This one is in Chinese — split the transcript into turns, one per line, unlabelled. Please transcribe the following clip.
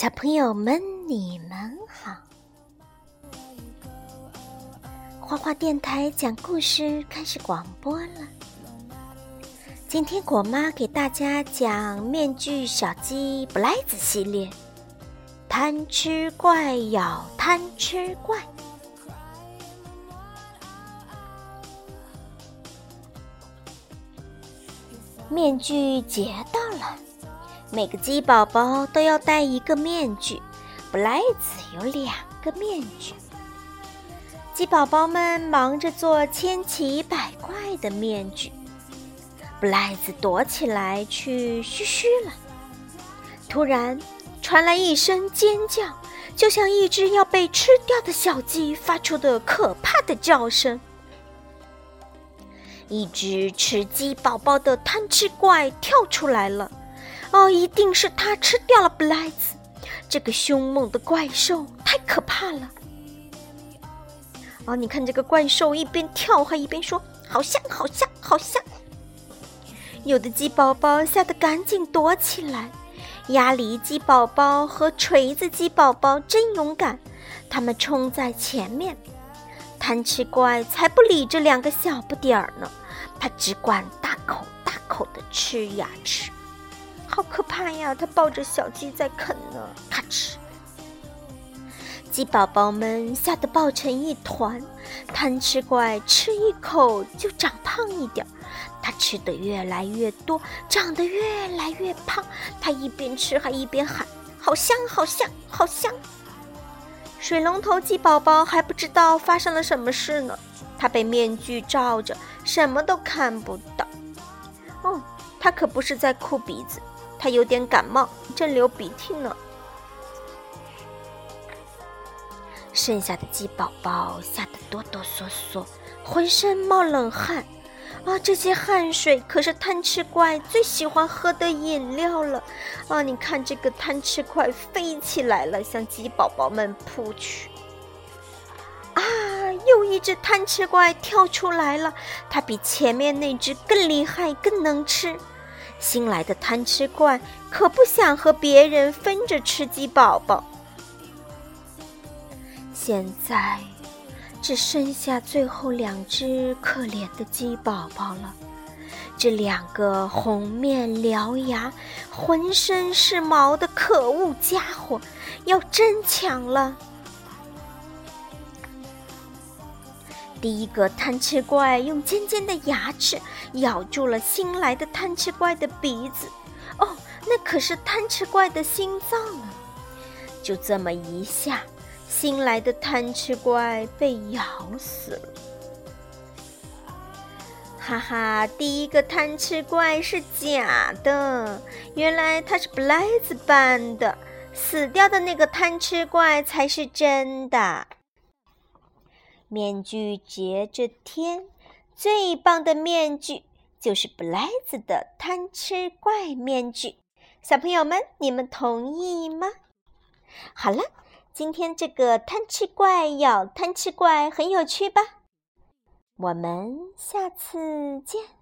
小朋友们，你们好！花花电台讲故事开始广播了。今天果妈给大家讲《面具小鸡布莱子》系列，《贪吃怪咬贪吃怪》。面具节到了。每个鸡宝宝都要戴一个面具，布莱子有两个面具。鸡宝宝们忙着做千奇百怪的面具，布莱子躲起来去嘘嘘了。突然传来一声尖叫，就像一只要被吃掉的小鸡发出的可怕的叫声。一只吃鸡宝宝的贪吃怪跳出来了。哦，一定是他吃掉了布莱兹，这个凶猛的怪兽太可怕了。哦，你看这个怪兽一边跳还一边说：“好像，好像，好像。”有的鸡宝宝吓得赶紧躲起来。鸭梨鸡宝宝和锤子鸡宝宝真勇敢，他们冲在前面。贪吃怪才不理这两个小不点儿呢，他只管大口大口的吃呀吃。好可怕呀！它抱着小鸡在啃呢，咔哧！鸡宝宝们吓得抱成一团。贪吃怪吃一口就长胖一点，它吃的越来越多，长得越来越胖。它一边吃还一边喊：“好香，好香，好香！”水龙头鸡宝宝还不知道发生了什么事呢，它被面具罩着，什么都看不到。哦，它可不是在哭鼻子。他有点感冒，正流鼻涕呢。剩下的鸡宝宝吓得哆哆嗦嗦，浑身冒冷汗。啊，这些汗水可是贪吃怪最喜欢喝的饮料了。啊，你看这个贪吃怪飞起来了，向鸡宝宝们扑去。啊，又一只贪吃怪跳出来了，它比前面那只更厉害，更能吃。新来的贪吃怪可不想和别人分着吃鸡宝宝，现在只剩下最后两只可怜的鸡宝宝了。这两个红面獠牙、浑身是毛的可恶家伙要真抢了。第一个贪吃怪用尖尖的牙齿咬住了新来的贪吃怪的鼻子，哦，那可是贪吃怪的心脏啊！就这么一下，新来的贪吃怪被咬死了。哈哈，第一个贪吃怪是假的，原来他是布莱兹扮的，死掉的那个贪吃怪才是真的。面具节这天，最棒的面具就是布莱子的贪吃怪面具。小朋友们，你们同意吗？好了，今天这个贪吃怪咬贪吃怪很有趣吧？我们下次见。